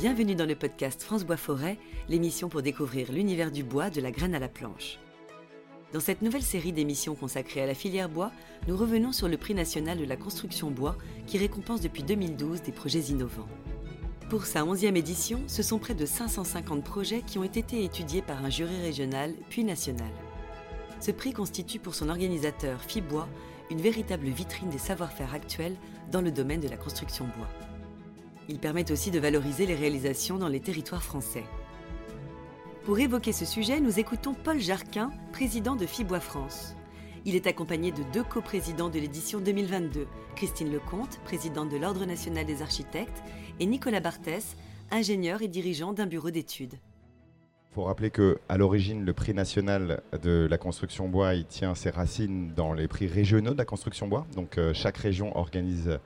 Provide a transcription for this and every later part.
Bienvenue dans le podcast France Bois Forêt, l'émission pour découvrir l'univers du bois de la graine à la planche. Dans cette nouvelle série d'émissions consacrées à la filière bois, nous revenons sur le prix national de la construction bois qui récompense depuis 2012 des projets innovants. Pour sa 11e édition, ce sont près de 550 projets qui ont été étudiés par un jury régional puis national. Ce prix constitue pour son organisateur Fibois une véritable vitrine des savoir-faire actuels dans le domaine de la construction bois. Il permet aussi de valoriser les réalisations dans les territoires français. Pour évoquer ce sujet, nous écoutons Paul Jarquin, président de Fibois France. Il est accompagné de deux coprésidents de l'édition 2022, Christine Lecomte, présidente de l'Ordre national des architectes, et Nicolas Barthès, ingénieur et dirigeant d'un bureau d'études. Il faut rappeler que à l'origine, le prix national de la construction bois, tient ses racines dans les prix régionaux de la construction bois. Donc euh, chaque région organise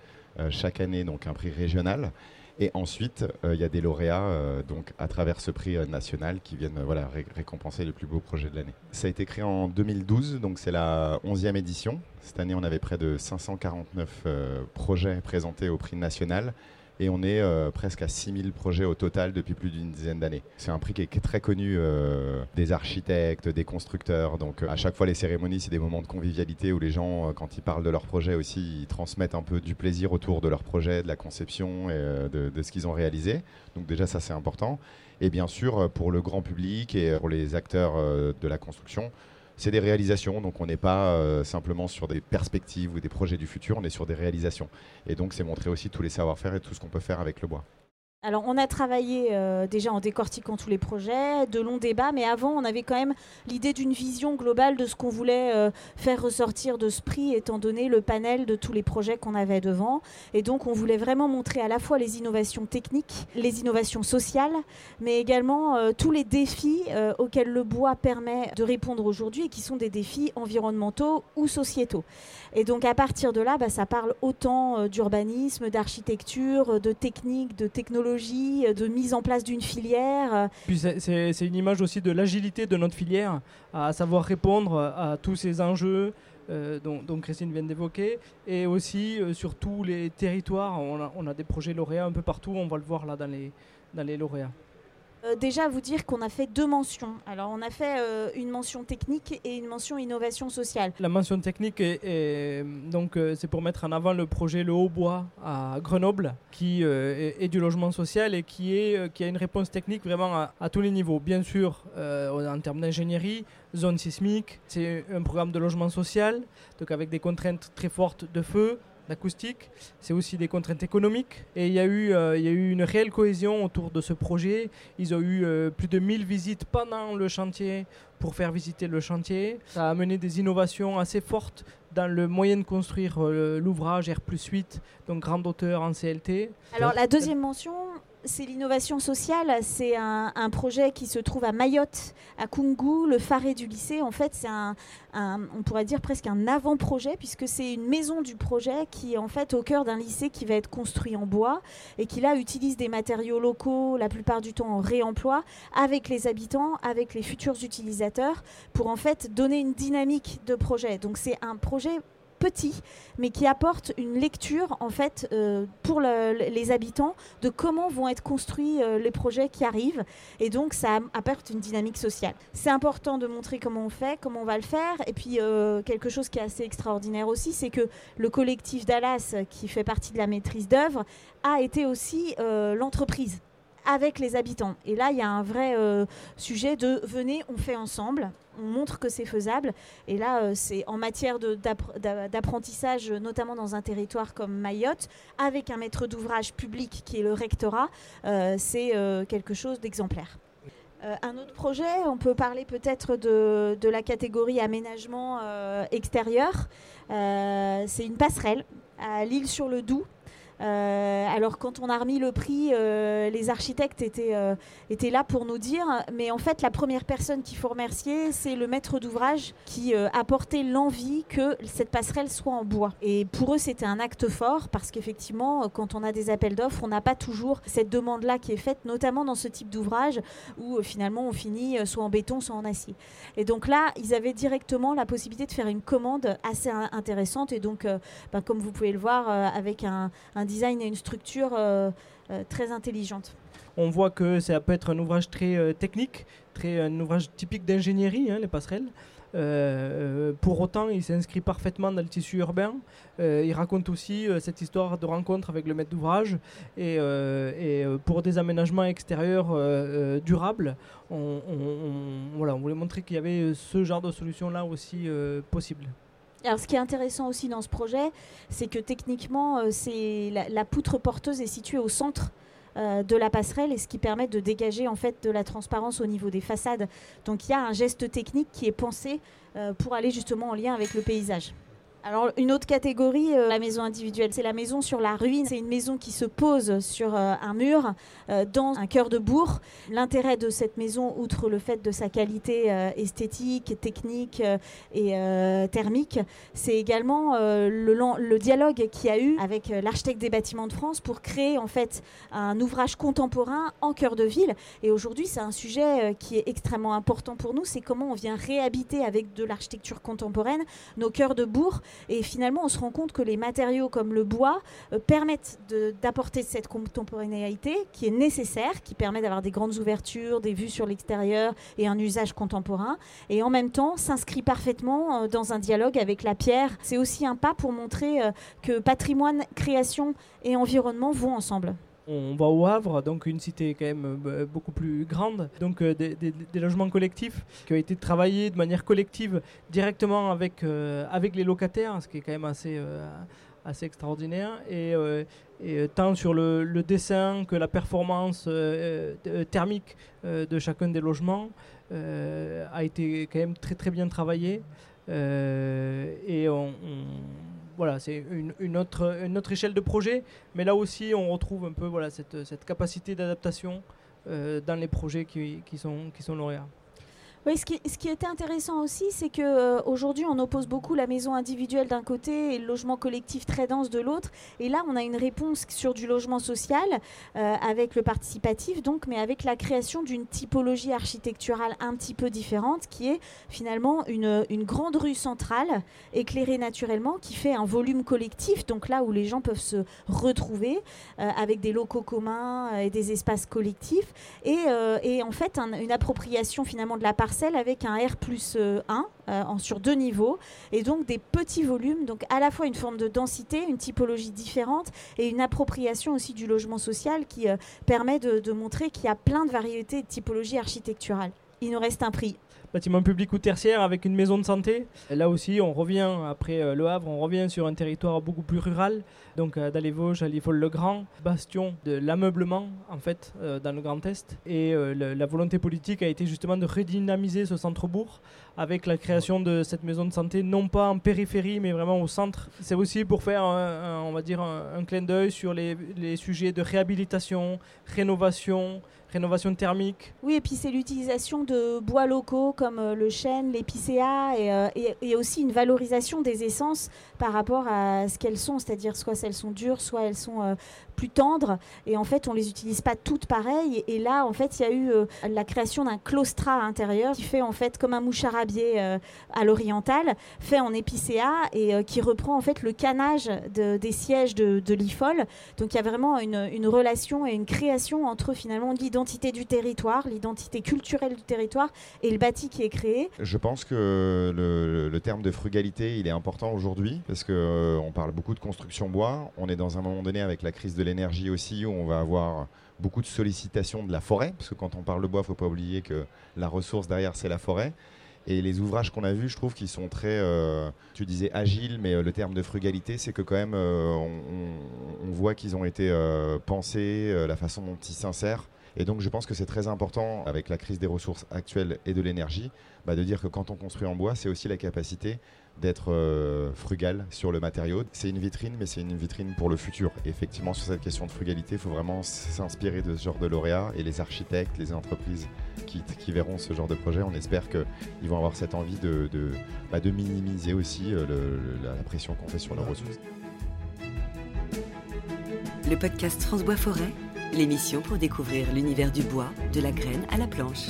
chaque année donc un prix régional. Et ensuite, euh, il y a des lauréats donc à travers ce prix national qui viennent voilà, récompenser les plus beaux projets de l'année. Ça a été créé en 2012, donc c'est la 11e édition. Cette année, on avait près de 549 projets présentés au prix national et on est euh, presque à 6000 projets au total depuis plus d'une dizaine d'années. C'est un prix qui est, très connu euh, des architectes, des constructeurs. Donc euh, à chaque fois les cérémonies, c'est des moments de convivialité où les gens, quand ils parlent de leur projet aussi, ils transmettent un peu du plaisir autour de leur projet, de la conception et de, de ce qu'ils ont réalisé. Donc déjà ça c'est important. Et bien sûr pour le grand public et pour les acteurs de la construction, c'est des réalisations, donc on n'est pas euh, simplement sur des perspectives ou des projets du futur, on est sur des réalisations. Et donc c'est montrer aussi tous les savoir-faire et tout ce qu'on peut faire avec le bois. Alors, on a travaillé euh, déjà en décortiquant tous les projets, de longs débats, mais avant, on avait quand même l'idée d'une vision globale de ce qu'on voulait euh, faire ressortir de ce prix, étant donné le panel de tous les projets qu'on avait devant. Et donc, on voulait vraiment montrer à la fois les innovations techniques, les innovations sociales, mais également euh, tous les défis auxquels le bois permet de répondre aujourd'hui et qui sont des défis environnementaux ou sociétaux. Et donc, à partir de là, bah, ça parle autant d'urbanisme, d'architecture, de technique, de technologie euh, de mise en place d'une filière. Puis c'est une image aussi de l'agilité de notre filière, à savoir répondre à tous ces enjeux. Euh, dont, Christine vient d'évoquer, et aussi euh, sur tous les territoires. On a, des projets lauréats un peu partout, on va le voir là dans les lauréats. Euh, déjà vous dire qu'on a fait deux mentions. Alors on a fait euh, une mention technique et une mention innovation sociale. La mention technique euh, c'est pour mettre en avant le projet Le Haut-Bois à Grenoble qui est, du logement social et qui, est, qui a une réponse technique vraiment à tous les niveaux. Bien sûr en termes d'ingénierie, zone sismique, c'est un programme de logement social donc avec des contraintes très fortes de feu, l'acoustique, c'est aussi des contraintes économiques. Et il y, a eu, euh, y a eu une réelle cohésion autour de ce projet. Ils ont eu euh, plus de 1000 visites pendant le chantier pour faire visiter le chantier. Ça a amené des innovations assez fortes dans le moyen de construire euh, l'ouvrage R 8, donc grande hauteur en CLT. Alors la deuxième mention, c'est l'innovation sociale. C'est un, projet qui se trouve à Mayotte, à Kungu, le phare du lycée. En fait, c'est un, on pourrait dire presque un avant-projet, puisque c'est une maison du projet qui est en fait au cœur d'un lycée qui va être construit en bois et qui là utilise des matériaux locaux, la plupart du temps en réemploi, avec les habitants, avec les futurs utilisateurs, pour en fait donner une dynamique de projet. Donc c'est un projet petit, mais qui apporte une lecture en fait euh, pour les habitants de comment vont être construits euh, les projets qui arrivent. Et donc ça apporte une dynamique sociale. C'est important de montrer comment on fait, comment on va le faire. Et puis euh, quelque chose qui est assez extraordinaire aussi, c'est que le collectif Dallas, qui fait partie de la maîtrise d'œuvre, a été aussi l'entreprise avec les habitants. Et là, il y a un vrai euh, sujet de venez, on fait ensemble, on montre que c'est faisable. Et là, euh, c'est en matière d'apprentissage, notamment dans un territoire comme Mayotte, avec un maître d'ouvrage public qui est le rectorat, euh, c'est quelque chose d'exemplaire. un autre projet, on peut parler peut-être de, la catégorie aménagement extérieur. c'est une passerelle à l'île sur le Doubs alors quand on a remis le prix, euh, les architectes étaient, euh, étaient là pour nous dire, mais en fait la première personne qu'il faut remercier, c'est le maître d'ouvrage qui a porté l'envie que cette passerelle soit en bois. Et pour eux c'était un acte fort parce qu'effectivement quand on a des appels d'offres, on n'a pas toujours cette demande-là qui est faite, notamment dans ce type d'ouvrage où finalement on finit soit en béton, soit en acier. Et donc là, ils avaient directement la possibilité de faire une commande assez intéressante et donc ben, comme vous pouvez le voir avec un, un et une structure très intelligente. On voit que ça peut être un ouvrage très technique, très, un ouvrage typique d'ingénierie, hein, les passerelles. Euh, pour autant, il s'inscrit parfaitement dans le tissu urbain. Euh, il raconte aussi euh, cette histoire de rencontre avec le maître d'ouvrage. Et, pour des aménagements extérieurs durables, on voulait montrer qu'il y avait ce genre de solution-là aussi possible. Alors, ce qui est intéressant aussi dans ce projet, c'est que techniquement, c'est la, poutre porteuse est située au centre euh, de la passerelle et ce qui permet de dégager en fait de la transparence au niveau des façades. Donc il y a un geste technique qui est pensé euh, pour aller justement en lien avec le paysage. Alors une autre catégorie, euh, la maison individuelle, c'est la maison sur la ruine. C'est une maison qui se pose sur euh, un mur euh, dans un cœur de bourg. L'intérêt de cette maison, outre le fait de sa qualité esthétique, technique et thermique, c'est également le, dialogue qu'il y a eu avec l'architecte des bâtiments de France pour créer en fait un ouvrage contemporain en cœur de ville. Et aujourd'hui, c'est un sujet qui est extrêmement important pour nous. C'est comment on vient réhabiter avec de l'architecture contemporaine nos cœurs de bourg et finalement, on se rend compte que les matériaux comme le bois euh, permettent d'apporter cette contemporanéité qui est nécessaire, qui permet d'avoir des grandes ouvertures, des vues sur l'extérieur et un usage contemporain. Et en même temps, s'inscrit parfaitement euh, dans un dialogue avec la pierre. C'est aussi un pas pour montrer euh, que patrimoine, création et environnement vont ensemble. On va au Havre, donc une cité quand même euh, beaucoup plus grande, donc euh, des, logements collectifs qui ont été travaillés de manière collective directement avec, euh, les locataires, ce qui est quand même assez, extraordinaire. Et, tant sur le, dessin que la performance thermique de chacun des logements a été quand même très bien travaillé. et on voilà, c'est une, autre, une autre échelle de projet, mais là aussi on retrouve un peu voilà, cette, capacité d'adaptation euh, dans les projets qui sont lauréats. Oui, ce qui, était intéressant aussi, c'est qu'aujourd'hui, euh, on oppose beaucoup la maison individuelle d'un côté et le logement collectif très dense de l'autre. Et là, on a une réponse sur du logement social euh, avec le participatif, donc, mais avec la création d'une typologie architecturale un petit peu différente, qui est finalement une, grande rue centrale éclairée naturellement, qui fait un volume collectif, donc là où les gens peuvent se retrouver euh, avec des locaux communs et des espaces collectifs, et, en fait une appropriation finalement de la avec un R plus 1 euh, euh, sur deux niveaux et donc des petits volumes, donc à la fois une forme de densité, une typologie différente et une appropriation aussi du logement social qui euh, permet de, de montrer qu'il y a plein de variétés de typologies architecturales. Il nous reste un prix bâtiment public ou tertiaire avec une maison de santé. là aussi, on revient, après euh, Le Havre, on revient sur un territoire beaucoup plus rural. Donc euh, les Vosges, à le grand bastion de l'ameublement, en fait, euh, dans le Grand Est. Et la volonté politique a été justement de redynamiser ce centre-bourg avec la création de cette maison de santé, non pas en périphérie, mais vraiment au centre. C'est aussi pour faire, on va dire, un, clin d'œil sur les sujets de réhabilitation, rénovation, rénovation thermique. Oui, et puis c'est l'utilisation de bois locaux comme euh, le chêne, l'épicéa, euh, et, aussi une valorisation des essences par rapport à ce qu'elles sont, c'est-à-dire soit elles sont dures, soit elles sont euh, plus tendres, et en fait on les utilise pas toutes pareilles. Et, là, en fait, il y a eu la création d'un claustrat intérieur qui fait en fait comme un moucharabier à l'oriental, fait en épicéa et qui reprend en fait le canage des sièges de, de l'IFOL. Donc il y a vraiment une, une relation et une création entre finalement l'identité l'identité du territoire, l'identité culturelle du territoire et le bâti qui est créé. Je pense que le, terme de frugalité, il est important aujourd'hui parce qu'on euh, parle beaucoup de construction bois. On est dans un moment donné avec la crise de l'énergie aussi où on va avoir beaucoup de sollicitations de la forêt parce que quand on parle de bois, il ne faut pas oublier que la ressource derrière, c'est la forêt. Et les ouvrages qu'on a vus, je trouve qu'ils sont très, euh, tu disais agile, mais euh, le terme de frugalité, c'est que quand même, on, on, voit qu'ils ont été pensés, la façon dont ils s'insèrent. Et donc je pense que c'est très important, avec la crise des ressources actuelles et de l'énergie, bah, de dire que quand on construit en bois, c'est aussi la capacité d'être euh, frugal sur le matériau. C'est une vitrine, mais c'est une vitrine pour le futur. effectivement, sur cette question de frugalité, il faut vraiment s'inspirer de ce genre de lauréats et les architectes, les entreprises qui, verront ce genre de projet, on espère qu'ils vont avoir cette envie de, bah, minimiser aussi euh, la pression qu'on fait sur leurs ressources. Le podcast France Bois Forêt l'émission pour découvrir l'univers du bois, de la graine à la planche.